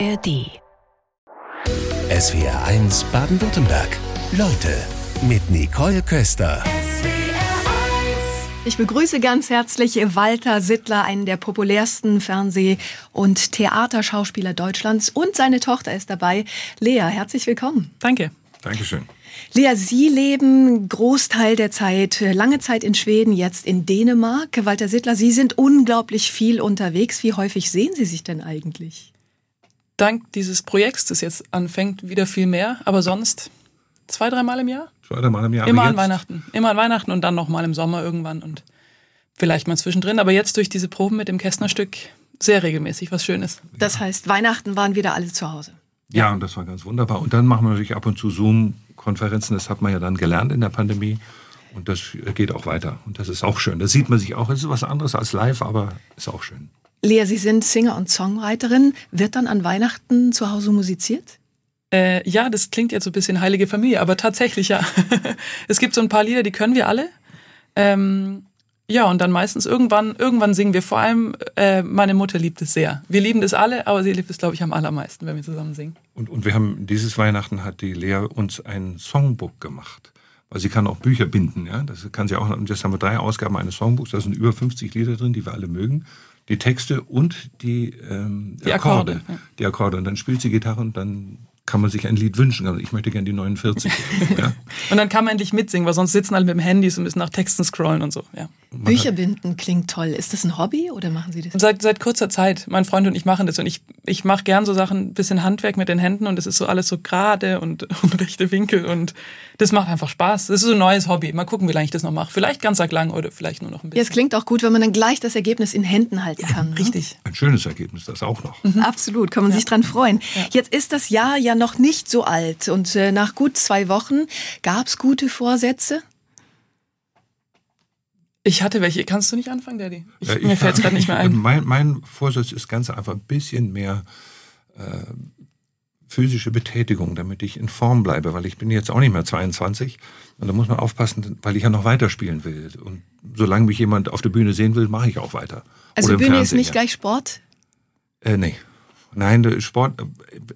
ARD. SWR 1 Baden-Württemberg. Leute mit Nicole Köster. Ich begrüße ganz herzlich Walter Sittler, einen der populärsten Fernseh- und Theaterschauspieler Deutschlands. Und seine Tochter ist dabei. Lea, herzlich willkommen. Danke. Dankeschön. Lea, Sie leben Großteil der Zeit, lange Zeit in Schweden, jetzt in Dänemark. Walter Sittler, Sie sind unglaublich viel unterwegs. Wie häufig sehen Sie sich denn eigentlich? Dank dieses Projekts, das jetzt anfängt, wieder viel mehr. Aber sonst zwei, dreimal im Jahr? Zwei, dreimal im Jahr. Immer an Weihnachten. Immer an Weihnachten und dann nochmal im Sommer irgendwann und vielleicht mal zwischendrin. Aber jetzt durch diese Proben mit dem Kästnerstück sehr regelmäßig, was Schönes. Das heißt, Weihnachten waren wieder alle zu Hause. Ja, und das war ganz wunderbar. Und dann machen wir natürlich ab und zu Zoom-Konferenzen. Das hat man ja dann gelernt in der Pandemie. Und das geht auch weiter. Und das ist auch schön. Das sieht man sich auch. Es ist was anderes als live, aber ist auch schön. Lea, Sie sind Singer und Songwriterin. Wird dann an Weihnachten zu Hause musiziert? Äh, ja, das klingt jetzt so ein bisschen heilige Familie, aber tatsächlich ja. es gibt so ein paar Lieder, die können wir alle. Ähm, ja, und dann meistens irgendwann, irgendwann singen wir. Vor allem, äh, meine Mutter liebt es sehr. Wir lieben das alle, aber sie liebt es, glaube ich, am allermeisten, wenn wir zusammen singen. Und, und wir haben, dieses Weihnachten hat die Lea uns ein Songbook gemacht. Weil sie kann auch Bücher binden, ja. Das kann sie auch, und jetzt haben wir drei Ausgaben eines Songbooks, da sind über 50 Lieder drin, die wir alle mögen. Die Texte und die, ähm, die Akkorde. Akkorde. Die Akkorde. Und dann spielt sie Gitarre und dann kann man sich ein Lied wünschen. Also ich möchte gerne die 49. ja. Und dann kann man endlich mitsingen, weil sonst sitzen alle mit dem Handy und müssen nach Texten scrollen und so. Ja. Bücher binden klingt toll. Ist das ein Hobby oder machen Sie das? Seit, seit kurzer Zeit. Mein Freund und ich machen das. Und ich, ich mache gern so Sachen, ein bisschen Handwerk mit den Händen und es ist so alles so gerade und, und rechte Winkel. Und das macht einfach Spaß. Das ist so ein neues Hobby. Mal gucken, wie lange ich das noch mache. Vielleicht ganz lang oder vielleicht nur noch ein bisschen. Ja, es klingt auch gut, wenn man dann gleich das Ergebnis in Händen halten kann. Ja, richtig. Ne? Ein schönes Ergebnis, das auch noch. Mhm. Absolut, kann man ja. sich dran freuen. Ja. Jetzt ist das Jahr ja noch nicht so alt. Und äh, nach gut zwei Wochen gab es gute Vorsätze? Ich hatte welche. Kannst du nicht anfangen, Daddy? Ich, ja, mir fällt es gerade nicht mehr ein. Mein, mein, Vorsatz ist ganz einfach ein bisschen mehr äh, physische Betätigung, damit ich in Form bleibe, weil ich bin jetzt auch nicht mehr 22 und da muss man aufpassen, weil ich ja noch weiterspielen will. Und solange mich jemand auf der Bühne sehen will, mache ich auch weiter. Also Bühne ist nicht gleich Sport? Äh, nee. Nein, Sport,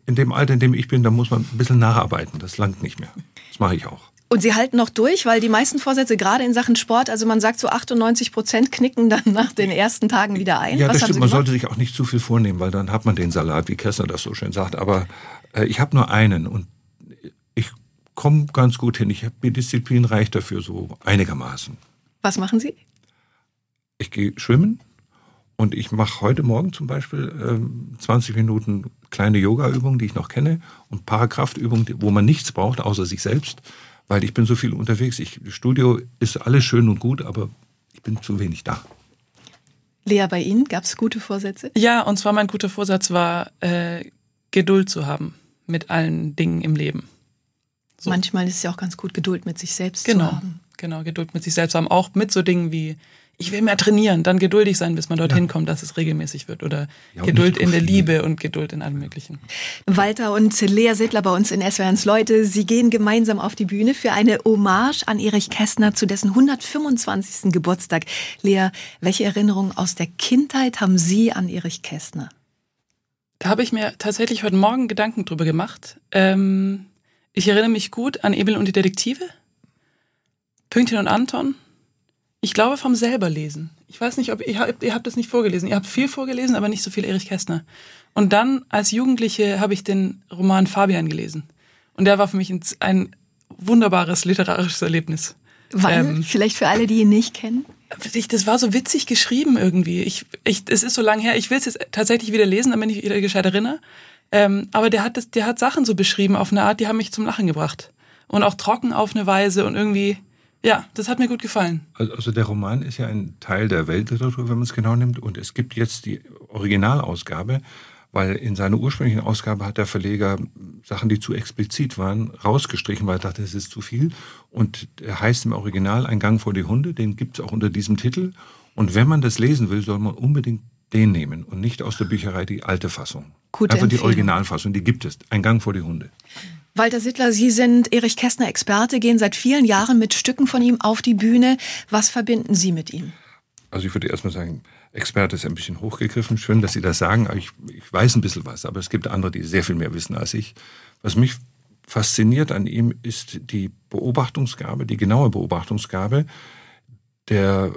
in dem Alter, in dem ich bin, da muss man ein bisschen nacharbeiten. Das langt nicht mehr. Das mache ich auch. Und Sie halten noch durch, weil die meisten Vorsätze, gerade in Sachen Sport, also man sagt so 98 Prozent knicken dann nach den ersten Tagen wieder ein. Ja, das stimmt. Man sollte sich auch nicht zu viel vornehmen, weil dann hat man den Salat, wie Kessler das so schön sagt. Aber äh, ich habe nur einen und ich komme ganz gut hin. Ich habe die Disziplin reicht dafür so einigermaßen. Was machen Sie? Ich gehe schwimmen und ich mache heute Morgen zum Beispiel äh, 20 Minuten kleine Yoga-Übungen, die ich noch kenne und Parakraftübungen, wo man nichts braucht außer sich selbst weil ich bin so viel unterwegs. Ich, Studio ist alles schön und gut, aber ich bin zu wenig da. Lea, bei Ihnen gab es gute Vorsätze? Ja, und zwar mein guter Vorsatz war, äh, Geduld zu haben mit allen Dingen im Leben. So. Manchmal ist es ja auch ganz gut, Geduld mit sich selbst genau, zu haben. Genau, Geduld mit sich selbst haben. Auch mit so Dingen wie ich will mehr trainieren, dann geduldig sein, bis man dorthin ja. kommt, dass es regelmäßig wird. Oder ja, Geduld in der Liebe und Geduld in allem Möglichen. Walter und Lea Sittler bei uns in SWRs Leute, Sie gehen gemeinsam auf die Bühne für eine Hommage an Erich Kästner zu dessen 125. Geburtstag. Lea, welche Erinnerungen aus der Kindheit haben Sie an Erich Kästner? Da habe ich mir tatsächlich heute Morgen Gedanken drüber gemacht. Ähm, ich erinnere mich gut an Emil und die Detektive, Pünktchen und Anton, ich glaube vom selber lesen. Ich weiß nicht, ob ihr habt, ihr habt das nicht vorgelesen. Ihr habt viel vorgelesen, aber nicht so viel Erich Kästner. Und dann als Jugendliche habe ich den Roman Fabian gelesen. Und der war für mich ein wunderbares literarisches Erlebnis. Wann? Ähm, Vielleicht für alle, die ihn nicht kennen? Das war so witzig geschrieben irgendwie. Ich, ich, es ist so lange her. Ich will es jetzt tatsächlich wieder lesen, damit ich wieder gescheit erinnere. Ähm, aber der hat, das, der hat Sachen so beschrieben auf eine Art, die haben mich zum Lachen gebracht. Und auch trocken auf eine Weise und irgendwie, ja, das hat mir gut gefallen. Also, der Roman ist ja ein Teil der Weltliteratur, wenn man es genau nimmt. Und es gibt jetzt die Originalausgabe, weil in seiner ursprünglichen Ausgabe hat der Verleger Sachen, die zu explizit waren, rausgestrichen, weil er dachte, es ist zu viel. Und er heißt im Original Ein Gang vor die Hunde, den gibt es auch unter diesem Titel. Und wenn man das lesen will, soll man unbedingt den nehmen und nicht aus der Bücherei die alte Fassung. Gute Einfach die Originalfassung, die gibt es. Ein Gang vor die Hunde. Walter Sittler, Sie sind Erich Kästner Experte, gehen seit vielen Jahren mit Stücken von ihm auf die Bühne. Was verbinden Sie mit ihm? Also ich würde erstmal sagen, Experte ist ein bisschen hochgegriffen. Schön, dass Sie das sagen. Ich, ich weiß ein bisschen was. Aber es gibt andere, die sehr viel mehr wissen als ich. Was mich fasziniert an ihm ist die Beobachtungsgabe, die genaue Beobachtungsgabe, der,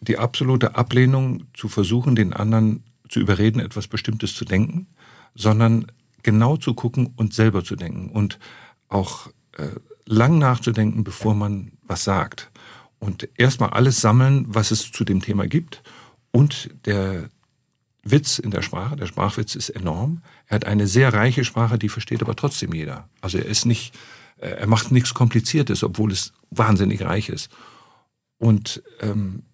die absolute Ablehnung zu versuchen, den anderen zu überreden, etwas Bestimmtes zu denken, sondern genau zu gucken und selber zu denken und auch äh, lang nachzudenken, bevor man was sagt. Und erstmal alles sammeln, was es zu dem Thema gibt. Und der Witz in der Sprache, der Sprachwitz ist enorm. Er hat eine sehr reiche Sprache, die versteht aber trotzdem jeder. Also er ist nicht, äh, er macht nichts Kompliziertes, obwohl es wahnsinnig reich ist. Und ähm,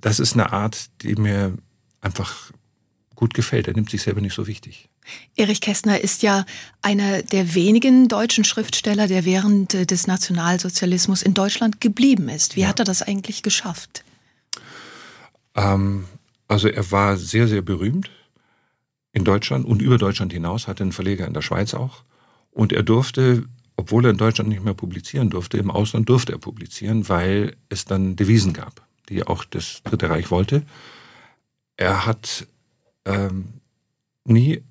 das ist eine Art, die mir einfach gut gefällt. Er nimmt sich selber nicht so wichtig. Erich Kästner ist ja einer der wenigen deutschen Schriftsteller, der während äh, des Nationalsozialismus in Deutschland geblieben ist. Wie ja. hat er das eigentlich geschafft? Ähm, also er war sehr, sehr berühmt in Deutschland und über Deutschland hinaus, hatte einen Verleger in der Schweiz auch. Und er durfte, obwohl er in Deutschland nicht mehr publizieren durfte, im Ausland durfte er publizieren, weil es dann Devisen gab, die auch das Dritte Reich wollte. Er hat ähm, nie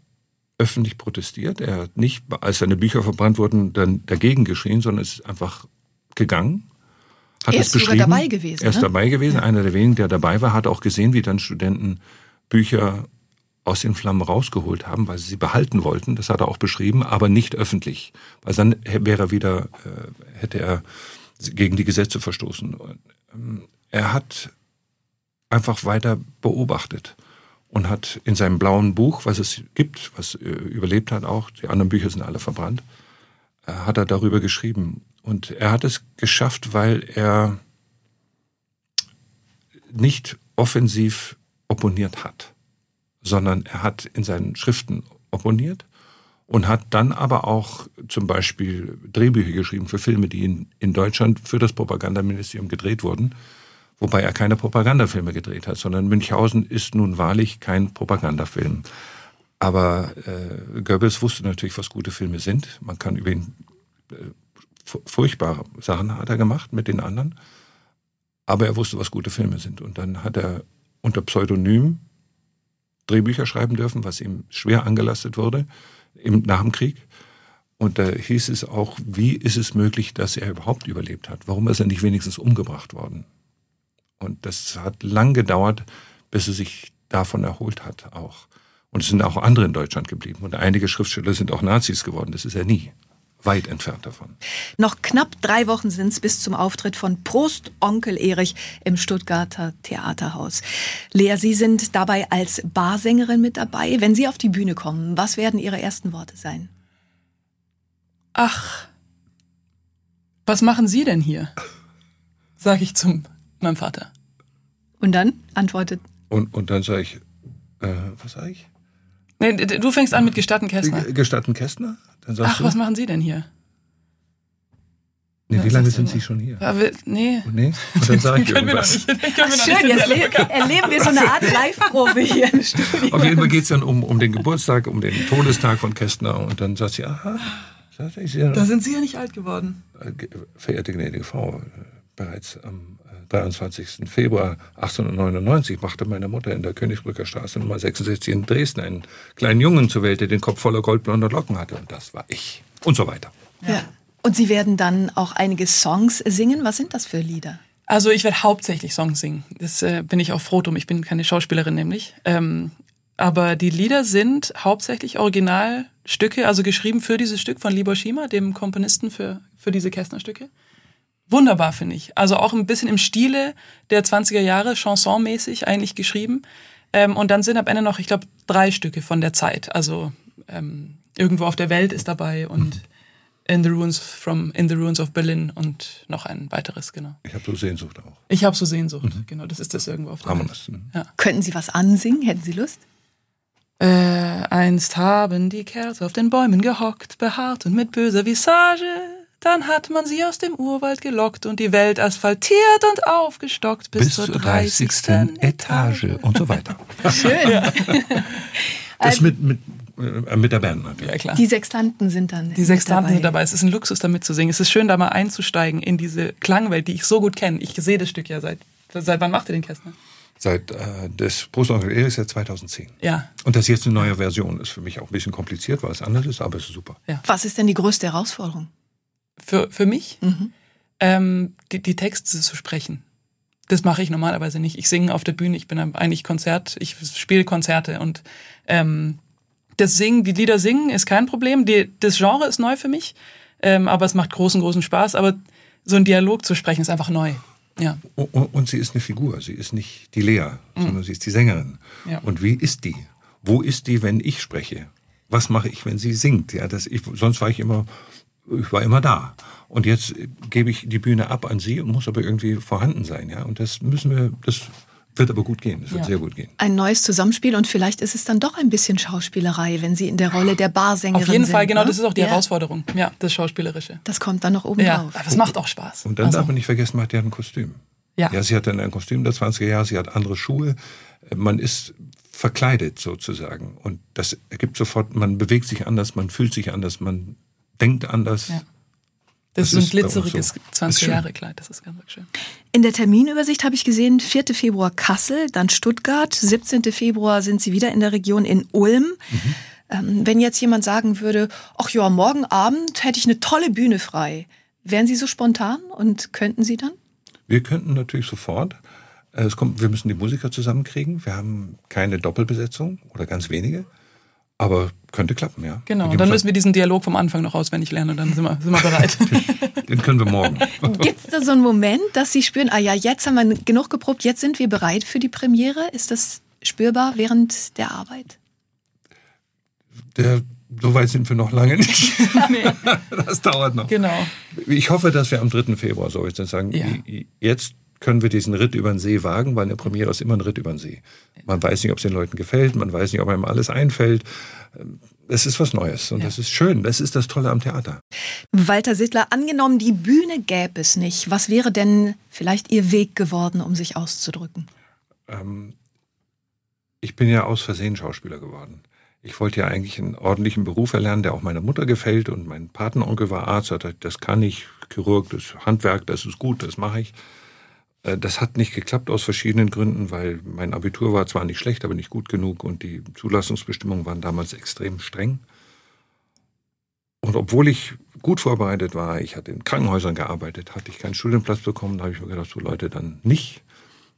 öffentlich protestiert. Er hat nicht, als seine Bücher verbrannt wurden, dann dagegen geschrien, sondern ist einfach gegangen. Hat er ist beschrieben. dabei gewesen. Er ist ne? dabei gewesen, ja. einer der wenigen, der dabei war, hat auch gesehen, wie dann Studenten Bücher aus den Flammen rausgeholt haben, weil sie sie behalten wollten. Das hat er auch beschrieben, aber nicht öffentlich, weil dann wäre er wieder, äh, hätte er gegen die Gesetze verstoßen. Er hat einfach weiter beobachtet und hat in seinem blauen Buch, was es gibt, was äh, überlebt hat auch, die anderen Bücher sind alle verbrannt, äh, hat er darüber geschrieben. Und er hat es geschafft, weil er nicht offensiv opponiert hat, sondern er hat in seinen Schriften opponiert und hat dann aber auch zum Beispiel Drehbücher geschrieben für Filme, die in, in Deutschland für das Propagandaministerium gedreht wurden wobei er keine Propagandafilme gedreht hat, sondern Münchhausen ist nun wahrlich kein Propagandafilm. Aber äh, Goebbels wusste natürlich, was gute Filme sind. Man kann über ihn äh, furchtbare Sachen hat er gemacht mit den anderen, aber er wusste, was gute Filme sind. Und dann hat er unter Pseudonym Drehbücher schreiben dürfen, was ihm schwer angelastet wurde im, nach dem Krieg. Und da hieß es auch, wie ist es möglich, dass er überhaupt überlebt hat? Warum ist er nicht wenigstens umgebracht worden? Und das hat lang gedauert, bis er sich davon erholt hat auch. Und es sind auch andere in Deutschland geblieben. Und einige Schriftsteller sind auch Nazis geworden. Das ist er nie. Weit entfernt davon. Noch knapp drei Wochen sind es bis zum Auftritt von Prost Onkel Erich im Stuttgarter Theaterhaus. Lea, Sie sind dabei als Barsängerin mit dabei. Wenn Sie auf die Bühne kommen, was werden Ihre ersten Worte sein? Ach, was machen Sie denn hier? Sag ich zum meinem Vater. Und dann antwortet. Und, und dann sage ich, äh, was sage ich? Nee, du fängst an mit Gestatten Kästner. Gestatten Kästner? Dann sagst Ach, du, was machen Sie denn hier? Nee, wie lange sind Sie schon hier? Wir, nee. Und, nee. Und dann sage ich irgendwas. Ach, schön, jetzt erleben wir so eine Art Live-Probe hier im Studio. Auf jeden Fall geht es dann um, um den Geburtstag, um den Todestag von Kästner. Und dann sagt sie, aha, da sind Sie ja nicht alt geworden. Äh, verehrte gnädige Frau, bereits am 23. Februar 1899 machte meine Mutter in der Königsbrücker Straße Nummer 66 in Dresden einen kleinen Jungen zur Welt, der den Kopf voller goldblonder Locken hatte. Und das war ich. Und so weiter. Ja. Und Sie werden dann auch einige Songs singen. Was sind das für Lieder? Also ich werde hauptsächlich Songs singen. Das äh, bin ich auch froh drum. Ich bin keine Schauspielerin nämlich. Ähm, aber die Lieder sind hauptsächlich Originalstücke, also geschrieben für dieses Stück von Libor Schima, dem Komponisten für, für diese Kästner-Stücke wunderbar, finde ich. Also auch ein bisschen im Stile der 20er Jahre, chansonmäßig eigentlich geschrieben. Ähm, und dann sind am Ende noch, ich glaube, drei Stücke von der Zeit. Also ähm, irgendwo auf der Welt ist dabei und mhm. In the Ruins from In the Ruins of Berlin und noch ein weiteres, genau. Ich habe so Sehnsucht auch. Ich habe so Sehnsucht, mhm. genau. Das ist das irgendwo auf der Haben Welt. Mhm. Ja. Könnten Sie was ansingen? Hätten Sie Lust? Äh, einst haben die Kerze auf den Bäumen gehockt, behaart und mit böser Visage dann hat man sie aus dem Urwald gelockt und die Welt asphaltiert und aufgestockt bis, bis zur 30. 30. Etage und so weiter. Schön. Ja. Das mit, mit, äh, mit der Band natürlich. Ja, klar. Die Sextanten sind dann Die Sextanten dabei. sind dabei. Es ist ein Luxus, damit zu singen. Es ist schön, da mal einzusteigen in diese Klangwelt, die ich so gut kenne. Ich sehe das Stück ja seit, seit wann macht ihr den Kästner? Seit äh, das Brustonkel ist ja 2010. Ja. Und das jetzt eine neue Version ist für mich auch ein bisschen kompliziert, weil es anders ist, aber es ist super. Ja. Was ist denn die größte Herausforderung? Für, für mich, Mhm. ähm, die, die Texte zu sprechen. Das mache ich normalerweise nicht. Ich singe auf der Bühne, ich bin eigentlich Konzert, ich spiele Konzerte und ähm, das Singen, die Lieder singen ist kein Problem. Die, das Genre ist neu für mich, ähm, aber es macht großen, großen Spaß. Aber so ein Dialog zu sprechen ist einfach neu. Ja. Und, und sie ist eine Figur, sie ist nicht die Lea, sondern sie ist die Sängerin. Ja. Und wie ist die? Wo ist die, wenn ich spreche? Was mache ich, wenn sie singt? Ja, das, ich, sonst war ich immer, ich war immer da. Und jetzt gebe ich die Bühne ab an sie und muss aber irgendwie vorhanden sein. Ja, und das müssen wir, das wird aber gut gehen. Das wird Ja. sehr gut gehen. Ein neues Zusammenspiel und vielleicht ist es dann doch ein bisschen Schauspielerei, wenn Sie in der Rolle der Barsängerin Auf jeden sind. Fall, genau, ne? das ist auch die ja. Herausforderung. Ja, das Schauspielerische. Das kommt dann noch oben Ja, drauf. aber es macht auch Spaß. Und dann Also, darf man nicht vergessen, man hat ja ein Kostüm. Ja. ja, sie hat dann ein Kostüm der 20er Jahre, sie hat andere Schuhe. Man ist verkleidet sozusagen. Und das ergibt sofort, man bewegt sich anders, man fühlt sich anders, man denkt anders. Ja. Das, Das ist ein glitzeriges so. Ist schön. 20-Jahre-Kleid, das ist ganz schön. In der Terminübersicht habe ich gesehen, 4. Februar Kassel, dann Stuttgart, 17. Februar sind Sie wieder in der Region in Ulm. Mhm. Ähm, wenn jetzt jemand sagen würde, ach ja, morgen Abend hätte ich eine tolle Bühne frei, wären Sie so spontan und könnten Sie dann? Wir könnten natürlich sofort. äh, Es kommt, wir müssen die Musiker zusammenkriegen. Wir haben keine Doppelbesetzung oder ganz wenige. Aber könnte klappen, ja. Genau, dann müssen wir diesen Dialog vom Anfang noch auswendig lernen und dann sind wir, sind wir bereit. Den können wir morgen. Gibt es da so einen Moment, dass Sie spüren, ah ja, jetzt haben wir genug geprobt, jetzt sind wir bereit für die Premiere? Ist das spürbar während der Arbeit? Der, so weit sind wir noch lange nicht. Das dauert noch. genau. Ich hoffe, dass wir am 3. Februar, soll ich dann sagen, Ja. jetzt können wir diesen Ritt über den See wagen, weil eine Premiere ist immer ein Ritt über den See. Man weiß nicht, ob es den Leuten gefällt, man weiß nicht, ob einem alles einfällt. Es ist was Neues und Ja. das ist schön. Das ist das Tolle am Theater. Walter Sittler, angenommen, die Bühne gäbe es nicht. Was wäre denn vielleicht Ihr Weg geworden, um sich auszudrücken? Ähm, ich bin ja aus Versehen Schauspieler geworden. Ich wollte ja eigentlich einen ordentlichen Beruf erlernen, der auch meiner Mutter gefällt. Und mein Patenonkel war Arzt, hat gesagt, das kann ich, Chirurg, das Handwerk, das ist gut, das mache ich. Äh, Das hat nicht geklappt aus verschiedenen Gründen, weil mein Abitur war zwar nicht schlecht, aber nicht gut genug und die Zulassungsbestimmungen waren damals extrem streng. Und obwohl ich gut vorbereitet war, ich hatte in Krankenhäusern gearbeitet, hatte ich keinen Studienplatz bekommen, da habe ich mir gedacht, so Leute, dann nicht.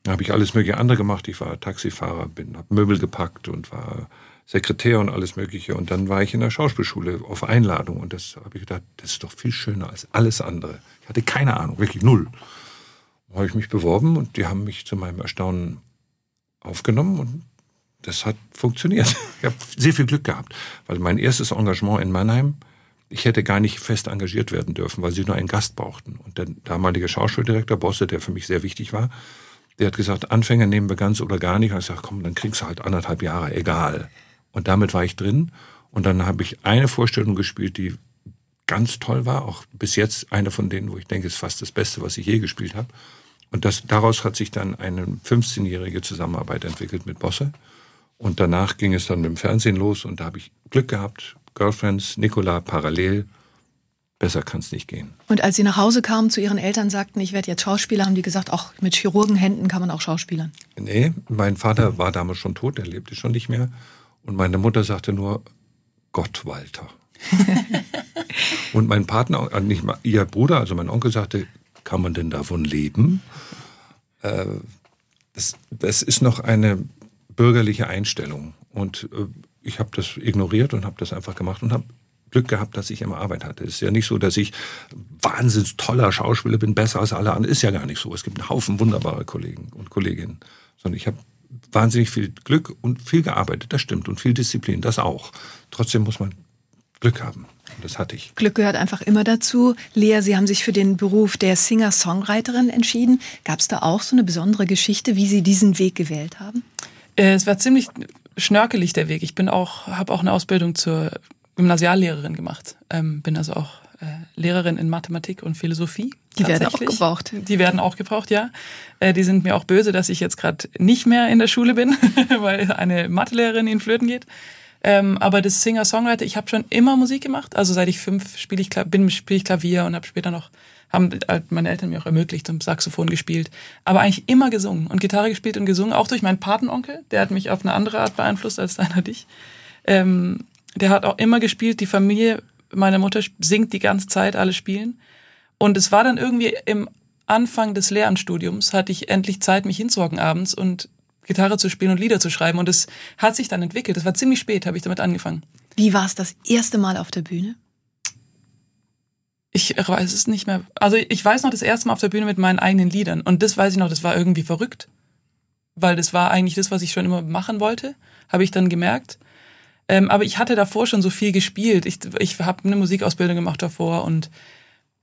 Dann habe ich alles mögliche andere gemacht. Ich war Taxifahrer, bin, habe Möbel gepackt und war Sekretär und alles Mögliche. Und dann war ich in der Schauspielschule auf Einladung. Und das habe ich gedacht, das ist doch viel schöner als alles andere. Ich hatte keine Ahnung, wirklich null. Habe ich mich beworben und die haben mich zu meinem Erstaunen aufgenommen und das hat funktioniert. Ich habe sehr viel Glück gehabt, weil mein erstes Engagement in Mannheim, ich hätte gar nicht fest engagiert werden dürfen, weil sie nur einen Gast brauchten. Und der damalige Schauspieldirektor Bosse, der für mich sehr wichtig war, der hat gesagt, Anfänger nehmen wir ganz oder gar nicht. Und ich gesagt, komm, dann kriegst du halt anderthalb Jahre, egal. Und damit war ich drin. Und dann habe ich eine Vorstellung gespielt, die ganz toll war, auch bis jetzt eine von denen, wo ich denke, ist fast das Beste, was ich je gespielt habe. Und das, daraus hat sich dann eine 15-jährige Zusammenarbeit entwickelt mit Bosse. Und danach ging es dann mit dem Fernsehen los und da habe ich Glück gehabt. Girlfriends, Nicola parallel. Besser kann es nicht gehen. Und als Sie nach Hause kamen, zu Ihren Eltern sagten, ich werde jetzt Schauspieler, haben die gesagt, auch mit Chirurgenhänden kann man auch Schauspielern. Nee, mein Vater war damals schon tot, er lebte schon nicht mehr. Und meine Mutter sagte nur, Gott, Walter. und mein Partner, äh, nicht mal, ihr Bruder, also mein Onkel sagte, kann man denn davon leben? Äh, das, das ist noch eine bürgerliche Einstellung. Und äh, ich habe das ignoriert und habe das einfach gemacht und habe Glück gehabt, dass ich immer Arbeit hatte. Es ist ja nicht so, dass ich wahnsinnig toller Schauspieler bin, besser als alle anderen. Ist ja gar nicht so. Es gibt einen Haufen wunderbarer Kollegen und Kolleginnen. Sondern ich habe wahnsinnig viel Glück und viel gearbeitet, das stimmt. Und viel Disziplin, das auch. Trotzdem muss man Glück haben. Und das hatte ich. Glück gehört einfach immer dazu. Lea, Sie haben sich für den Beruf der Singer-Songwriterin entschieden. Gab es da auch so eine besondere Geschichte, wie Sie diesen Weg gewählt haben? Äh, Es war ziemlich schnörkelig der Weg. Ich bin auch, habe auch eine Ausbildung zur Gymnasiallehrerin gemacht. Ähm, bin also auch äh, Lehrerin in Mathematik und Philosophie. Die werden auch tatsächlich. gebraucht. Die werden auch gebraucht, ja. Äh, die sind mir auch böse, dass ich jetzt gerade nicht mehr in der Schule bin, weil eine Mathelehrerin in Flöten geht. Ähm, aber das Singer-Songwriter, ich habe schon immer Musik gemacht. Also seit ich fünf spiele ich, bin, spiele ich Klavier und habe später noch haben halt meine Eltern mir auch ermöglicht und Saxophon gespielt. Aber eigentlich immer gesungen und Gitarre gespielt und gesungen, auch durch meinen Patenonkel, der hat mich auf eine andere Art beeinflusst als deiner dich. Ähm, der hat auch immer gespielt, die Familie meiner Mutter singt die ganze Zeit, alle spielen. Und es war dann irgendwie im Anfang des Lehramtsstudiums, hatte ich endlich Zeit, mich hinzuhocken abends und Gitarre zu spielen und Lieder zu schreiben. Und es hat sich dann entwickelt. Das war ziemlich spät, habe ich damit angefangen. Wie war es das erste Mal auf der Bühne? Ich weiß es nicht mehr. Also ich weiß noch das erste Mal auf der Bühne mit meinen eigenen Liedern. Und das weiß ich noch, das war irgendwie verrückt. Weil das war eigentlich das, was ich schon immer machen wollte, habe ich dann gemerkt. Ähm, aber ich hatte davor schon so viel gespielt. Ich, ich habe eine Musikausbildung gemacht davor und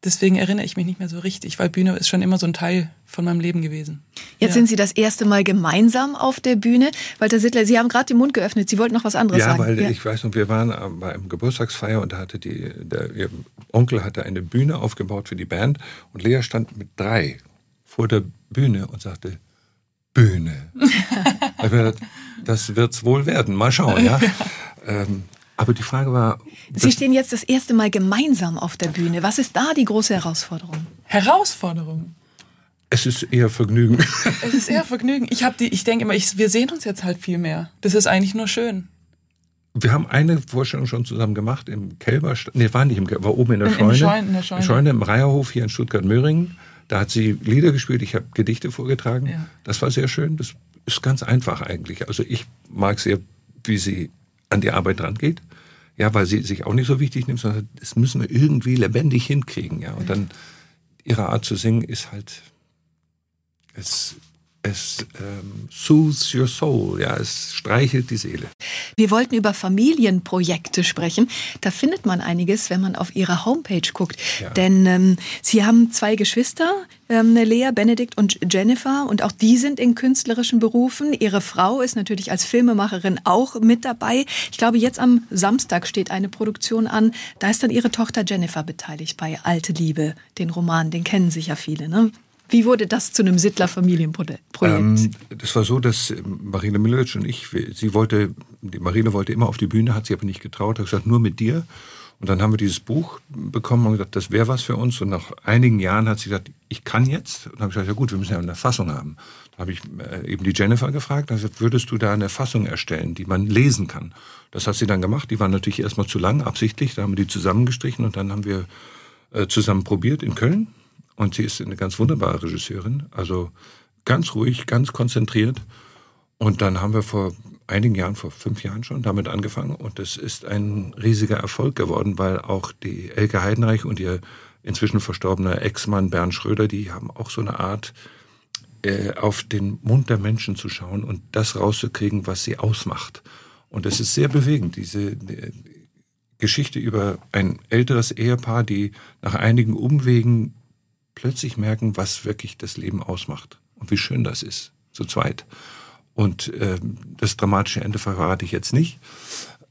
deswegen erinnere ich mich nicht mehr so richtig, weil Bühne ist schon immer so ein Teil von meinem Leben gewesen. Jetzt ja. sind Sie das erste Mal gemeinsam auf der Bühne. Walter Sittler, Sie haben gerade den Mund geöffnet. Sie wollten noch was anderes ja, sagen. Weil ja, weil ich weiß noch, wir waren bei einem Geburtstagsfeier und da hatte die, der, ihr Onkel hatte eine Bühne aufgebaut für die Band und Lea stand mit drei vor der Bühne und sagte, Bühne. das wird's wohl werden. Mal schauen, ja. ähm, aber die Frage war. Sie stehen jetzt das erste Mal gemeinsam auf der Bühne. Was ist da die große Herausforderung? Herausforderung? Es ist eher Vergnügen. Es ist eher Vergnügen. Ich, die, ich denke immer, ich, wir sehen uns jetzt halt viel mehr. Das ist eigentlich nur schön. Wir haben eine Vorstellung schon zusammen gemacht im Kälber. Nee, war nicht im Kälber, war oben in der Scheune. Im Scheune, in der Scheune. Scheune im Reierhof hier in Stuttgart-Möhringen. Da hat sie Lieder gespielt, ich habe Gedichte vorgetragen. Ja. Das war sehr schön. Das ist ganz einfach eigentlich. Also ich mag sehr, wie sie an die Arbeit dran geht. Ja, weil sie sich auch nicht so wichtig nimmt, sondern das müssen wir irgendwie lebendig hinkriegen. Ja, und dann ihre Art zu singen ist halt, es es ähm, soothes your soul, ja, es streichelt die Seele. Wir wollten über Familienprojekte sprechen. Da findet man einiges, wenn man auf ihre Homepage guckt. Ja. Denn ähm, Sie haben zwei Geschwister, ähm, Lea, Benedikt und Jennifer, und auch die sind in künstlerischen Berufen. Ihre Frau ist natürlich als Filmemacherin auch mit dabei. Ich glaube, jetzt am Samstag steht eine Produktion an. Da ist dann ihre Tochter Jennifer beteiligt bei Alte Liebe, den Roman, den kennen sich ja viele. Ne? Wie wurde das zu einem Sittler-Familienprojekt? Ähm, das war so, dass Marine Milowitsch und ich, sie wollte, die Marine wollte immer auf die Bühne, hat sie aber nicht getraut, hat gesagt, nur mit dir. Und dann haben wir dieses Buch bekommen und gesagt, das wäre was für uns. Und nach einigen Jahren hat sie gesagt, ich kann jetzt. Und dann habe ich gesagt, ja gut, wir müssen ja eine Fassung haben. Da habe ich äh, eben die Jennifer gefragt, also würdest du da eine Fassung erstellen, die man lesen kann? Das hat sie dann gemacht. Die war natürlich erstmal zu lang, absichtlich. Da haben wir die zusammengestrichen und dann haben wir äh, zusammen probiert in Köln und sie ist eine ganz wunderbare Regisseurin, also ganz ruhig, ganz konzentriert. Und dann haben wir vor einigen Jahren, vor fünf Jahren schon damit angefangen. Und es ist ein riesiger Erfolg geworden, weil auch die Elke Heidenreich und ihr inzwischen verstorbener Ex-Mann Bernd Schröder, die haben auch so eine Art, äh, auf den Mund der Menschen zu schauen und das rauszukriegen, was sie ausmacht. Und es ist sehr bewegend, diese die Geschichte über ein älteres Ehepaar, die nach einigen Umwegen plötzlich merken, was wirklich das Leben ausmacht und wie schön das ist, zu zweit. Und äh, das dramatische Ende verrate ich jetzt nicht.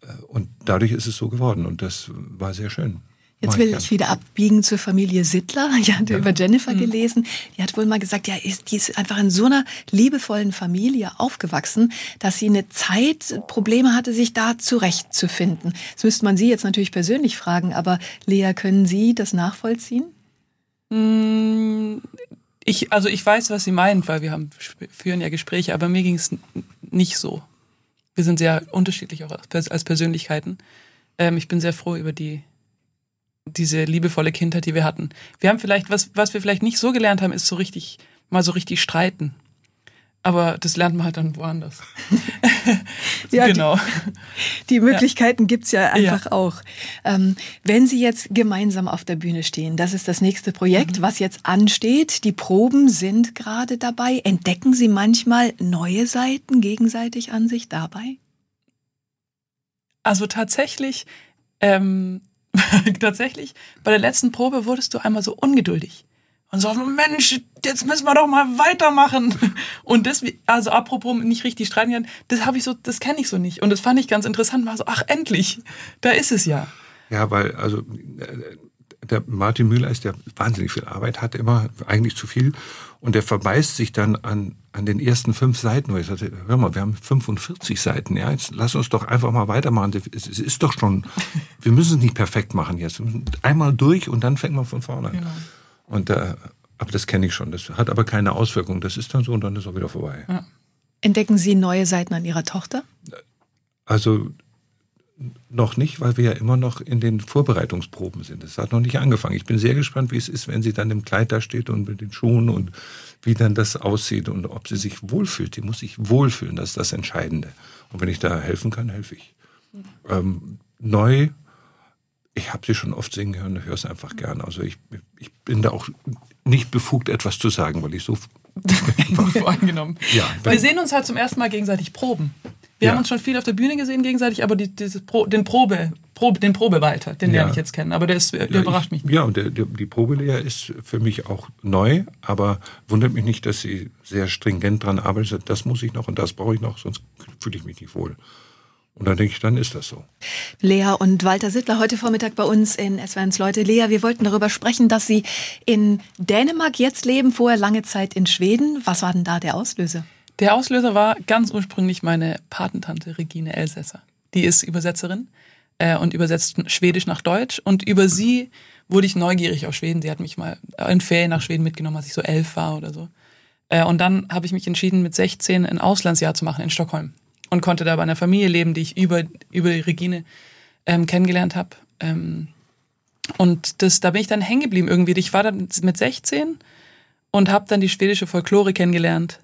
Äh, und dadurch ist es so geworden und das war sehr schön. Jetzt will ich wieder abbiegen zur Familie Sittler. Ich hatte ja. über Jennifer mhm. gelesen. Die hat wohl mal gesagt, ja, die ist einfach in so einer liebevollen Familie aufgewachsen, dass sie eine Zeit Probleme hatte, sich da zurechtzufinden. Das müsste man Sie jetzt natürlich persönlich fragen, aber Lea, können Sie das nachvollziehen? Mm, ich, also ich weiß, was sie meint, weil wir haben, führen ja Gespräche, aber mir ging es nicht so. Wir sind sehr unterschiedlich auch als Persönlichkeiten. Ähm, ich bin sehr froh über die, diese liebevolle Kindheit, die wir hatten. Wir haben vielleicht, was, was wir vielleicht nicht so gelernt haben, ist so richtig, mal so richtig streiten. Aber das lernt man halt dann woanders. ja, genau. Die, die Möglichkeiten ja. gibt's ja einfach ja. auch. Ähm, wenn Sie jetzt gemeinsam auf der Bühne stehen, das ist das nächste Projekt, mhm. was jetzt ansteht. Die Proben sind gerade dabei. Entdecken Sie manchmal neue Seiten gegenseitig an sich dabei? Also tatsächlich, ähm, tatsächlich, bei der letzten Probe wurdest du einmal so ungeduldig und so, Mensch, jetzt müssen wir doch mal weitermachen. Und das, also apropos nicht richtig streiten können, das habe ich so, das kenne ich so nicht. Und das fand ich ganz interessant, war so, ach endlich, da ist es ja. Ja, weil, also äh, der Martin Müller ist, der wahnsinnig viel Arbeit hat, immer eigentlich zu viel. Und der verbeißt sich dann an, an den ersten fünf Seiten, ich sagte, hör mal, wir haben 45 Seiten, ja, jetzt lass uns doch einfach mal weitermachen. Es, es ist doch schon, wir müssen es nicht perfekt machen jetzt. Einmal durch und dann fängt man von vorne an. Genau. Und da, aber das kenne ich schon. Das hat aber keine Auswirkung. Das ist dann so und dann ist auch wieder vorbei. Ja. Entdecken Sie neue Seiten an Ihrer Tochter? Also noch nicht, weil wir ja immer noch in den Vorbereitungsproben sind. Es hat noch nicht angefangen. Ich bin sehr gespannt, wie es ist, wenn sie dann im Kleid da steht und mit den Schuhen und wie dann das aussieht und ob sie sich wohlfühlt. Die muss sich wohlfühlen, das ist das Entscheidende. Und wenn ich da helfen kann, helfe ich. Ähm, neu, ich habe sie schon oft singen hören, höre es einfach gerne. Also ich, ich bin da auch nicht befugt, etwas zu sagen, weil ich so voreingenommen. Ja, wir sehen uns halt zum ersten Mal gegenseitig proben. Wir Ja. haben uns schon viel auf der Bühne gesehen gegenseitig, aber die, Pro, den Probe, Probe, den Probewalter, den Ja. lerne ich jetzt kennen. Aber der, ist, der Ja, überrascht ich, mich. Ja, und der, der, die Probelehre ist für mich auch neu, aber wundert mich nicht, dass sie sehr stringent dran arbeitet. Das muss ich noch und das brauche ich noch, sonst fühle ich mich nicht wohl. Und dann denke ich, dann ist das so. Lea und Walter Sittler heute Vormittag bei uns in SWRs Leute. Lea, wir wollten darüber sprechen, dass Sie in Dänemark jetzt leben, vorher lange Zeit in Schweden. Was war denn da der Auslöser? Der Auslöser war ganz ursprünglich meine Patentante Regine Elsässer. Die ist Übersetzerin äh, und übersetzt Schwedisch nach Deutsch. Und über sie wurde ich neugierig auf Schweden. Sie hat mich mal in Ferien nach Schweden mitgenommen, als ich so elf war oder so. Äh, und dann habe ich mich entschieden, mit 16 ein Auslandsjahr zu machen in Stockholm. Und konnte da bei einer Familie leben, die ich über, über die Regine ähm, kennengelernt habe. Ähm, und das, da bin ich dann hängen geblieben irgendwie. Ich war dann mit 16 und habe dann die schwedische Folklore kennengelernt,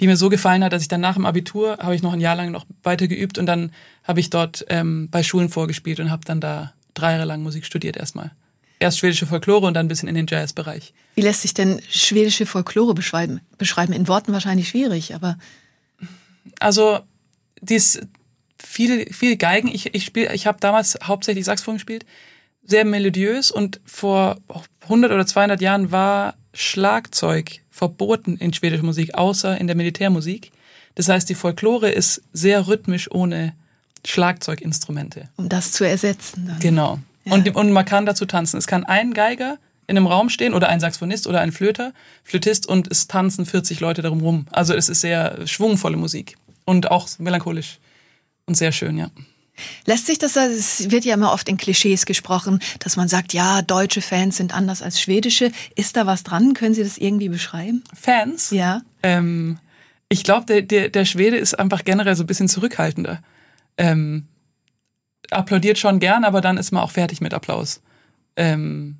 die mir so gefallen hat, dass ich dann nach dem Abitur habe ich noch ein Jahr lang noch weiter geübt und dann habe ich dort ähm, bei Schulen vorgespielt und habe dann da drei Jahre lang Musik studiert erstmal. Erst schwedische Folklore und dann ein bisschen in den Jazzbereich. Wie lässt sich denn schwedische Folklore beschreiben? Beschreiben in Worten wahrscheinlich schwierig, aber Also dies viel viel Geigen. Ich ich spiel, ich habe damals hauptsächlich Saxophon gespielt, sehr melodiös und vor 100 oder 200 Jahren war Schlagzeug verboten in schwedischer Musik, außer in der Militärmusik. Das heißt, die Folklore ist sehr rhythmisch ohne Schlagzeuginstrumente. um das zu ersetzen. Dann. Genau. Ja. Und, und man kann dazu tanzen. Es kann ein Geiger in einem Raum stehen oder ein Saxophonist oder ein Flöter, Flötist und es tanzen 40 Leute darum rum. Also es ist sehr schwungvolle Musik und auch melancholisch und sehr schön, ja. Lässt sich das, es wird ja immer oft in Klischees gesprochen, dass man sagt, ja, deutsche Fans sind anders als schwedische. Ist da was dran? Können Sie das irgendwie beschreiben? Fans? Ja. Ähm, ich glaube, der, der, der Schwede ist einfach generell so ein bisschen zurückhaltender. Ähm, applaudiert schon gern, aber dann ist man auch fertig mit Applaus. Ähm,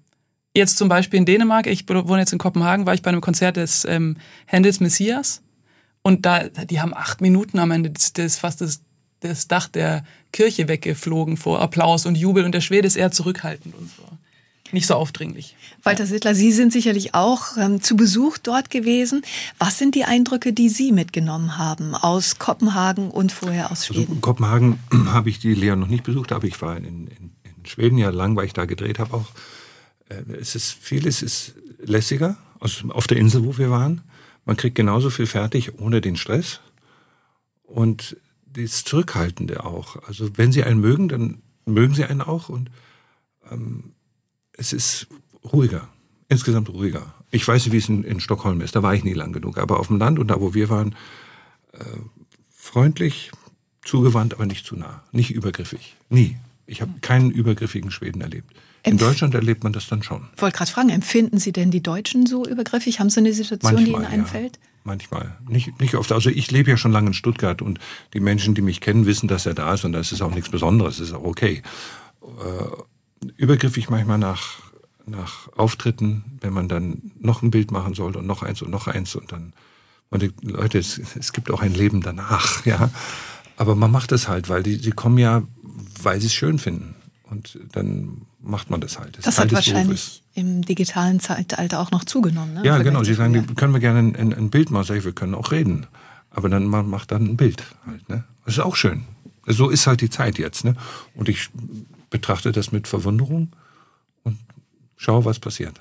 jetzt zum Beispiel in Dänemark, ich wohne jetzt in Kopenhagen, war ich bei einem Konzert des ähm, Händels Messias und da, die haben acht Minuten am Ende, das, das fast das, das Dach der Kirche weggeflogen vor Applaus und Jubel und der Schwede ist eher zurückhaltend und so. Nicht so aufdringlich. Walter Sittler, Sie sind sicherlich auch ähm, zu Besuch dort gewesen. Was sind die Eindrücke, die Sie mitgenommen haben aus Kopenhagen und vorher aus Also Schweden? in Kopenhagen habe ich die Lehre noch nicht besucht, aber ich war in, in, in Schweden ja lang, weil ich da gedreht habe auch. Äh, Es ist vieles ist lässiger also auf der Insel, wo wir waren. Man kriegt genauso viel fertig ohne den Stress und das Zurückhaltende auch. Also wenn Sie einen mögen, dann mögen Sie einen auch und ähm, es ist ruhiger, insgesamt ruhiger. Ich weiß nicht, wie es in, in Stockholm ist, da war ich nie lang genug, aber auf dem Land und da, wo wir waren, äh, freundlich, zugewandt, aber nicht zu nah, nicht übergriffig, nie. Ich habe keinen übergriffigen Schweden erlebt. In Empf- Deutschland erlebt man das dann schon. Ich wollte gerade fragen, empfinden Sie denn die Deutschen so übergriffig? Haben Sie eine Situation, die Ihnen ja. einfällt? Manchmal. Nicht, nicht oft. Also ich lebe ja schon lange in Stuttgart und die Menschen, die mich kennen, wissen, dass er da ist und das ist auch nichts Besonderes, das ist auch okay. Äh, übergriffig manchmal nach, nach Auftritten, wenn man dann noch ein Bild machen soll und noch eins und noch eins und dann, man denkt, Leute, es, es gibt auch ein Leben danach, ja. Aber man macht das halt, weil die, sie kommen ja, weil sie es schön finden. Und dann macht man das halt. Das ist hat wahrscheinlich im digitalen Zeitalter auch noch zugenommen. Ne? Ja, genau. Sie sagen, früher. können wir gerne ein, ein, Bild machen. Sag ich, wir können auch reden. Aber dann man macht dann ein Bild halt. Ne? Das ist auch schön. So ist halt die Zeit jetzt. Ne? Und ich betrachte das mit Verwunderung und schaue, was passiert.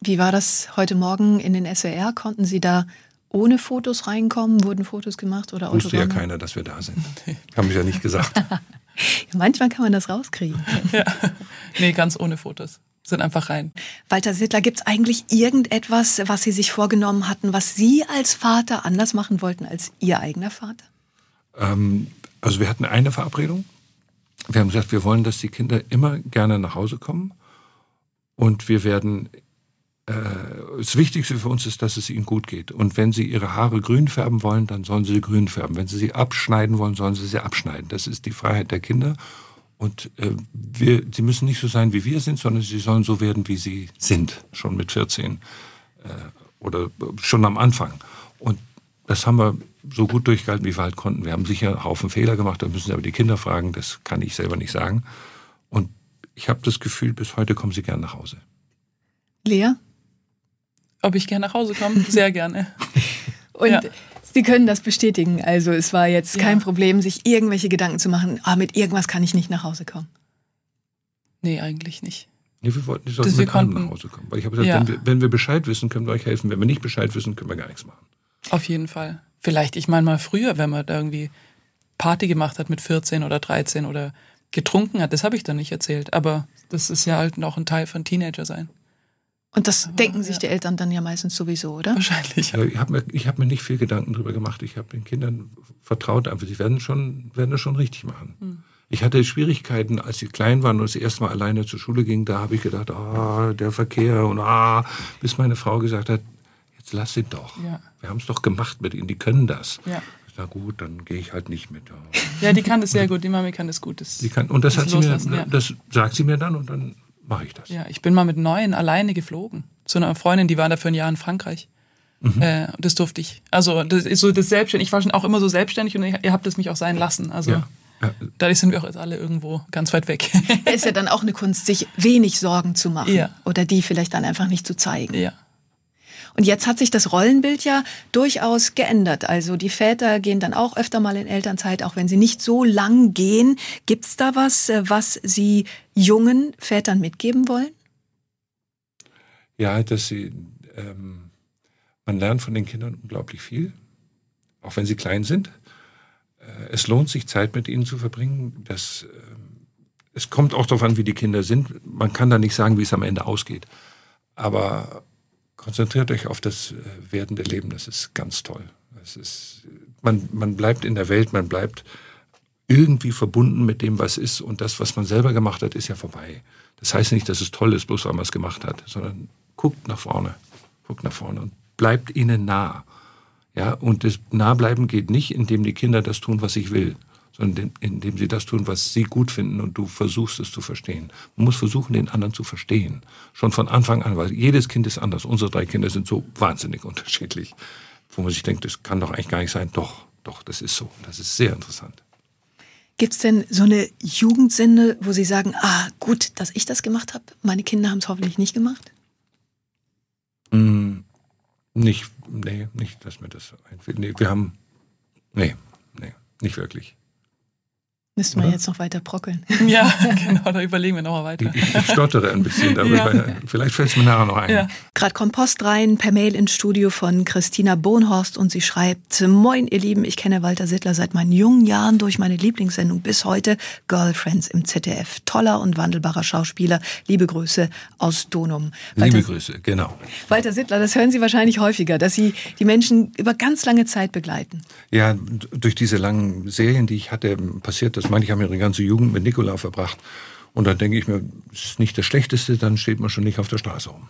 Wie war das heute Morgen in den SWR? Konnten Sie da ohne Fotos reinkommen? Wurden Fotos gemacht oder Wusste ja Autogramme? keiner, dass wir da sind. Haben mich ja nicht gesagt. Ja, manchmal kann man das rauskriegen. Nee, ganz ohne Fotos. Sind einfach rein. Walter Sittler, gibt es eigentlich irgendetwas, was Sie sich vorgenommen hatten, was Sie als Vater anders machen wollten als Ihr eigener Vater? Ähm, also wir hatten eine Verabredung. Wir haben gesagt, wir wollen, dass die Kinder immer gerne nach Hause kommen. Und wir werden das Wichtigste für uns ist, dass es ihnen gut geht. Und wenn sie ihre Haare grün färben wollen, dann sollen sie sie grün färben. Wenn sie sie abschneiden wollen, sollen sie sie abschneiden. Das ist die Freiheit der Kinder. Und äh, wir, sie müssen nicht so sein, wie wir sind, sondern sie sollen so werden, wie sie sind, schon mit 14 äh, oder schon am Anfang. Und das haben wir so gut durchgehalten, wie wir halt konnten. Wir haben sicher einen Haufen Fehler gemacht, da müssen Sie aber die Kinder fragen, das kann ich selber nicht sagen. Und ich habe das Gefühl, bis heute kommen sie gern nach Hause. Lea? Ob ich gerne nach Hause komme? Sehr gerne. Und ja. Sie können das bestätigen. Also es war jetzt Ja. kein Problem, sich irgendwelche Gedanken zu machen, ah, mit irgendwas kann ich nicht nach Hause kommen. Nee, eigentlich nicht. Nee, wir wollten, die sollten Das wir mit allem konnten- nach Hause kommen. Weil ich habe gesagt, Ja. wenn, wir, wenn wir Bescheid wissen, können wir euch helfen. Wenn wir nicht Bescheid wissen, können wir gar nichts machen. Auf jeden Fall. Vielleicht, ich meine mal früher, wenn man da irgendwie Party gemacht hat mit 14 oder 13 oder getrunken hat, das habe ich dann nicht erzählt. Aber das ist ja halt noch ein Teil von Teenager sein. Und das denken sich ja. die Eltern dann ja meistens sowieso, oder? Wahrscheinlich. Ja, ich habe mir, ich hab mir nicht viel Gedanken darüber gemacht. Ich habe den Kindern vertraut, einfach, sie werden, schon, werden das schon richtig machen. Hm. Ich hatte Schwierigkeiten, als sie klein waren und das erste Mal alleine zur Schule ging. Da habe ich gedacht, ah, der Verkehr und ah, bis meine Frau gesagt hat, jetzt lass sie doch. Ja. Wir haben es doch gemacht mit ihnen, die können das. Ja. Na gut, dann gehe ich halt nicht mit. Ja. Ja, die kann das sehr gut. Die Mami kann das gut. Das, Sie kann, und das, das hat sie mir, ja. das sagt sie mir dann und dann mache ich das. Ja, ich bin mal mit neun alleine geflogen. Zu einer Freundin, die war da für ein Jahr in Frankreich. Äh, und das durfte ich. Also das ist so das selbstständig. Ich war schon auch immer so selbstständig und ihr ihr habt es mich auch sein lassen. Also Ja. Ja. dadurch sind wir auch jetzt alle irgendwo ganz weit weg. Ist ja dann auch eine Kunst, sich wenig Sorgen zu machen Ja. oder die vielleicht dann einfach nicht zu zeigen. ja. Und jetzt hat sich das Rollenbild ja durchaus geändert. Also die Väter gehen dann auch öfter mal in Elternzeit, auch wenn sie nicht so lang gehen. Gibt's da was, äh, was Sie jungen Vätern mitgeben wollen? Ja, dass sie, ähm, man lernt von den Kindern unglaublich viel, auch wenn sie klein sind. Äh, es lohnt sich, Zeit mit ihnen zu verbringen. Das, ähm, es kommt auch darauf an, wie die Kinder sind. Man kann da nicht sagen, wie es am Ende ausgeht. Aber konzentriert euch auf das äh, werdende Leben. Das ist ganz toll. Das ist, man, man bleibt in der Welt, man bleibt irgendwie verbunden mit dem, was ist. Und das, was man selber gemacht hat, ist ja vorbei. Das heißt nicht, dass es toll ist, bloß weil man es gemacht hat, sondern guckt nach vorne. Guckt nach vorne und bleibt ihnen nah. Ja, und das Nahbleiben geht nicht, indem die Kinder das tun, was ich will, sondern indem- sie das tun, was sie gut finden und du versuchst es zu verstehen. Man muss versuchen, den anderen zu verstehen. Schon von Anfang an, weil jedes Kind ist anders. Unsere drei Kinder sind so wahnsinnig unterschiedlich, wo man sich denkt, das kann doch eigentlich gar nicht sein. Doch, doch, das ist so. Das ist sehr interessant. Gibt's denn so eine Jugendsünde, wo Sie sagen, ah, gut, dass ich das gemacht habe? Meine Kinder haben es hoffentlich nicht gemacht? Mm, nicht, nee, nicht, dass mir das einfällt. Nee, wir haben, nee, nee, nicht wirklich. Müsste man Oder? jetzt noch weiter brockeln. Ja, genau, da überlegen wir nochmal weiter. ich, ich stottere ein bisschen darüber. Ja. Vielleicht fällt es mir nachher noch ein. Ja. Gerade Kompost rein per Mail ins Studio von Christina Bohnhorst und sie schreibt, Moin ihr Lieben, ich kenne Walter Sittler seit meinen jungen Jahren durch meine Lieblingssendung bis heute, Girlfriends im ZDF. Toller und wandelbarer Schauspieler. Liebe Grüße aus Donum. Liebe Walter, Grüße, genau. Walter Sittler, das hören Sie wahrscheinlich häufiger, dass Sie die Menschen über ganz lange Zeit begleiten. Ja, durch diese langen Serien, die ich hatte, passiert das. Manche haben ihre ganze Jugend mit Nikola verbracht. Und dann denke ich mir, ist nicht das Schlechteste, dann steht man schon nicht auf der Straße rum.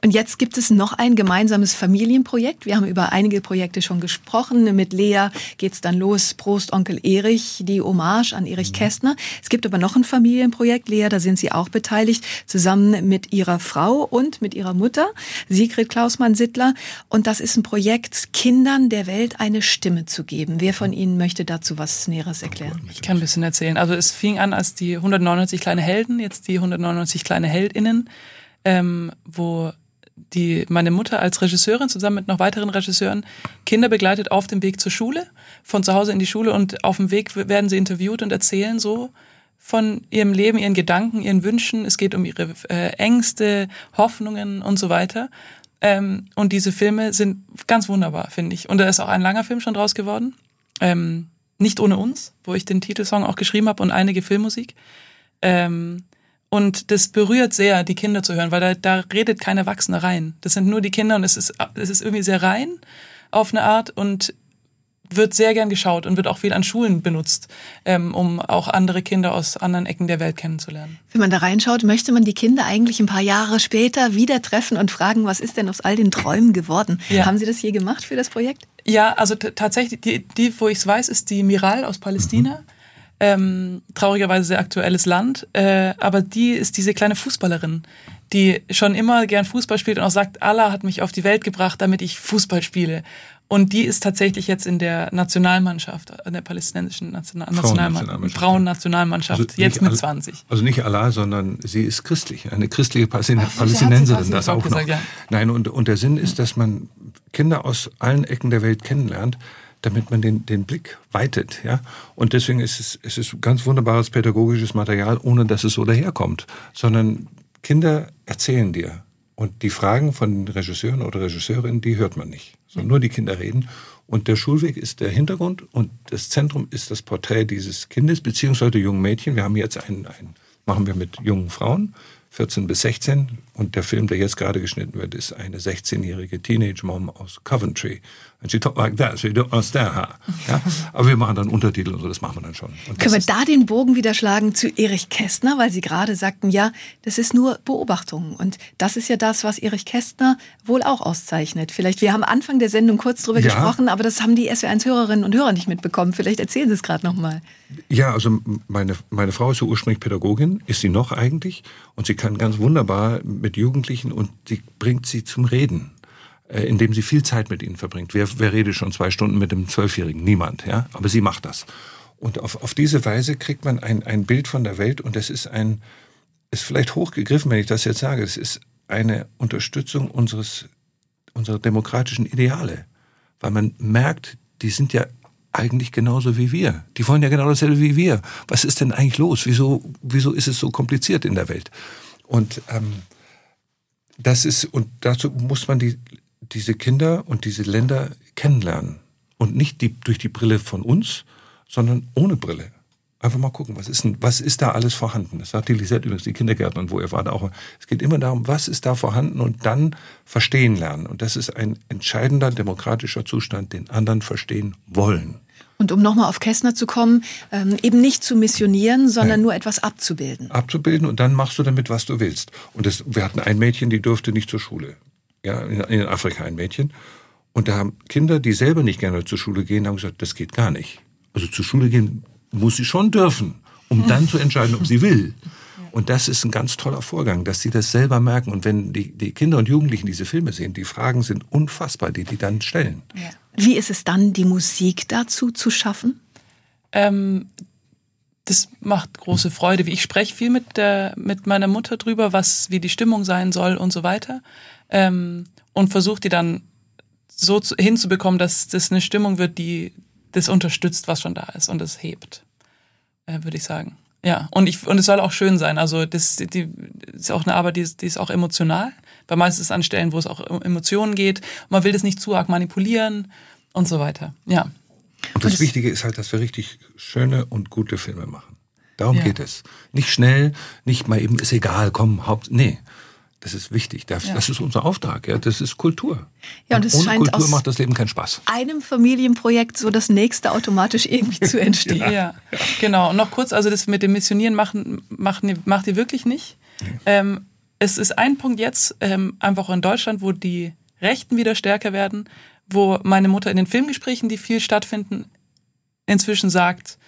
Und jetzt gibt es noch ein gemeinsames Familienprojekt. Wir haben über einige Projekte schon gesprochen. Mit Lea geht's dann los. Prost, Onkel Erich, die Hommage an Erich Kästner. Es gibt aber noch ein Familienprojekt. Lea, da sind Sie auch beteiligt, zusammen mit Ihrer Frau und mit Ihrer Mutter, Sigrid Klausmann-Sittler. Und das ist ein Projekt, Kindern der Welt eine Stimme zu geben. Wer von Ihnen möchte dazu was Näheres erklären? Ich kann ein bisschen erzählen. Also es fing an als die 199 kleine Helden, jetzt die 199 kleine Heldinnen, ähm, wo die meine Mutter als Regisseurin zusammen mit noch weiteren Regisseuren Kinder begleitet auf dem Weg zur Schule, von zu Hause in die Schule und auf dem Weg werden sie interviewt und erzählen so von ihrem Leben, ihren Gedanken, ihren Wünschen. Es geht um ihre äh, Ängste, Hoffnungen und so weiter. Ähm, und diese Filme sind ganz wunderbar, finde ich. Und da ist auch ein langer Film schon draus geworden. Ähm, nicht ohne uns, wo ich den Titelsong auch geschrieben habe und einige Filmmusik. Ähm, und das berührt sehr, die Kinder zu hören, weil da, da redet kein Erwachsener rein. Das sind nur die Kinder und es ist, es ist irgendwie sehr rein auf eine Art und wird sehr gern geschaut und wird auch viel an Schulen benutzt, ähm, um auch andere Kinder aus anderen Ecken der Welt kennenzulernen. Wenn man da reinschaut, möchte man die Kinder eigentlich ein paar Jahre später wieder treffen und fragen, was ist denn aus all den Träumen geworden? Ja. Haben Sie das je gemacht für das Projekt? Ja, also tatsächlich, die, die wo ich es weiß, ist die Miral aus Palästina. Mhm. Ähm, traurigerweise sehr aktuelles Land, äh, aber die ist diese kleine Fußballerin, die schon immer gern Fußball spielt und auch sagt, Allah hat mich auf die Welt gebracht, damit ich Fußball spiele. Und die ist tatsächlich jetzt in der Nationalmannschaft, in der palästinensischen National Nationalmannschaft, Frauennationalmannschaft, also jetzt mit 20. Also nicht Allah, sondern sie ist christlich, eine christliche Palästinenserin, das auch gesagt, noch. Ja. Nein, und, und der Sinn ist, dass man Kinder aus allen Ecken der Welt kennenlernt, damit man den, den Blick weitet. Ja? Und deswegen ist es, es ist ganz wunderbares pädagogisches Material, ohne dass es so daherkommt, sondern Kinder erzählen dir. Und die Fragen von Regisseuren oder Regisseurinnen, die hört man nicht sondern nur die Kinder reden. Und der Schulweg ist der Hintergrund und das Zentrum ist das Porträt dieses Kindes beziehungsweise jungen Mädchen. Wir haben jetzt einen, einen machen wir mit jungen Frauen 14 bis 16. Und der Film, der jetzt gerade geschnitten wird, ist eine 16-jährige Teenage-Mom aus Coventry. And she talked like that, so you don't understand her. Ja? Aber wir machen dann Untertitel und so, das machen wir dann schon. Können wir da den Bogen wieder schlagen zu Erich Kästner, weil Sie gerade sagten, ja, das ist nur Beobachtung. Und das ist ja das, was Erich Kästner wohl auch auszeichnet. Vielleicht, wir haben Anfang der Sendung kurz drüber ja. gesprochen, aber das haben die SW1-Hörerinnen und Hörer nicht mitbekommen. Vielleicht erzählen Sie es gerade nochmal. Ja, also meine, meine Frau ist ja ursprünglich Pädagogin, ist sie noch eigentlich. Und sie kann ganz wunderbar mit Jugendlichen und sie bringt sie zum Reden indem sie viel Zeit mit ihnen verbringt. Wer, wer redet schon zwei Stunden mit einem Zwölfjährigen? Niemand, ja. Aber sie macht das. Und auf, auf diese Weise kriegt man ein, ein Bild von der Welt und das ist ein, ist vielleicht hochgegriffen, wenn ich das jetzt sage. Es ist eine Unterstützung unseres, unserer demokratischen Ideale. Weil man merkt, die sind ja eigentlich genauso wie wir. Die wollen ja genau dasselbe wie wir. Was ist denn eigentlich los? Wieso, wieso ist es so kompliziert in der Welt? Und ähm, das ist, und dazu muss man die, diese Kinder und diese Länder kennenlernen. Und nicht die, durch die Brille von uns, sondern ohne Brille. Einfach mal gucken, was ist, denn, was ist da alles vorhanden? Das sagt die Lisette übrigens, die Kindergärtnerin, wo er war da auch. Es geht immer darum, was ist da vorhanden und dann verstehen lernen. Und das ist ein entscheidender demokratischer Zustand, den anderen verstehen wollen. Und um nochmal auf Kästner zu kommen, ähm, eben nicht zu missionieren, sondern Nein. nur etwas abzubilden. Abzubilden und dann machst du damit, was du willst. Und das, wir hatten ein Mädchen, die durfte nicht zur Schule. Ja, in, Afrika ein Mädchen. Und da haben Kinder, die selber nicht gerne zur Schule gehen, haben gesagt, das geht gar nicht. Also zur Schule gehen muss sie schon dürfen, um dann zu entscheiden, ob sie will. Und das ist ein ganz toller Vorgang, dass sie das selber merken. Und wenn die, die Kinder und Jugendlichen diese Filme sehen, die Fragen sind unfassbar, die die dann stellen. Ja. Wie ist es dann, die Musik dazu zu schaffen? Ähm, das macht große Freude. Ich spreche viel mit, der, mit meiner Mutter drüber, was, wie die Stimmung sein soll und so weiter. Ähm, und versuche die dann so zu, hinzubekommen, dass das eine Stimmung wird, die das unterstützt, was schon da ist und das hebt, äh, würde ich sagen. Ja, und ich und es soll auch schön sein. Also das die, ist auch eine Arbeit, die ist, die ist auch emotional, weil meistens an Stellen, wo es auch um Emotionen geht. man will das nicht zu arg manipulieren und so weiter. Ja. Und das, und Wichtige ist halt, dass wir richtig schöne und gute Filme machen. Darum ja. geht es. Nicht schnell, nicht mal eben ist egal, komm, Haupt nee, das ist wichtig. Das, ja. das, ist unser Auftrag. Ja. Das ist Kultur. Ja, und, und ohne Kultur macht das Leben keinen Spaß. Einem Familienprojekt so das nächste automatisch irgendwie zu entstehen. ja. ja. genau. Und noch kurz, also das mit dem Missionieren machen, machen, macht ihr wirklich nicht. Nee. Ähm, es ist ein Punkt jetzt, ähm, einfach in Deutschland, wo die Rechten wieder stärker werden, wo meine Mutter in den Filmgesprächen, die viel stattfinden, inzwischen sagt,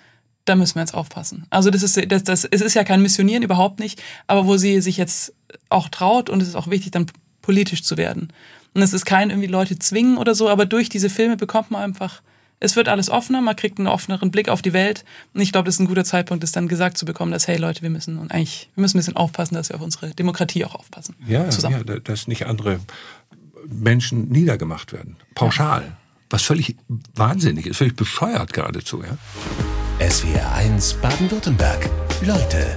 da müssen wir jetzt aufpassen. Also das ist, das, das, es ist ja kein Missionieren, überhaupt nicht, aber wo sie sich jetzt auch traut und es ist auch wichtig, dann politisch zu werden. Und es ist kein irgendwie Leute zwingen oder so, aber durch diese Filme bekommt man einfach, es wird alles offener, man kriegt einen offeneren Blick auf die Welt. Und ich glaube, das ist ein guter Zeitpunkt, das dann gesagt zu bekommen, dass, hey Leute, wir müssen und eigentlich, wir müssen ein bisschen aufpassen, dass wir auf unsere Demokratie auch aufpassen. Ja, zusammen. ja dass nicht andere Menschen niedergemacht werden. Pauschal. Was völlig wahnsinnig ist, völlig bescheuert geradezu, ja. SWR 1 Baden-Württemberg. Leute,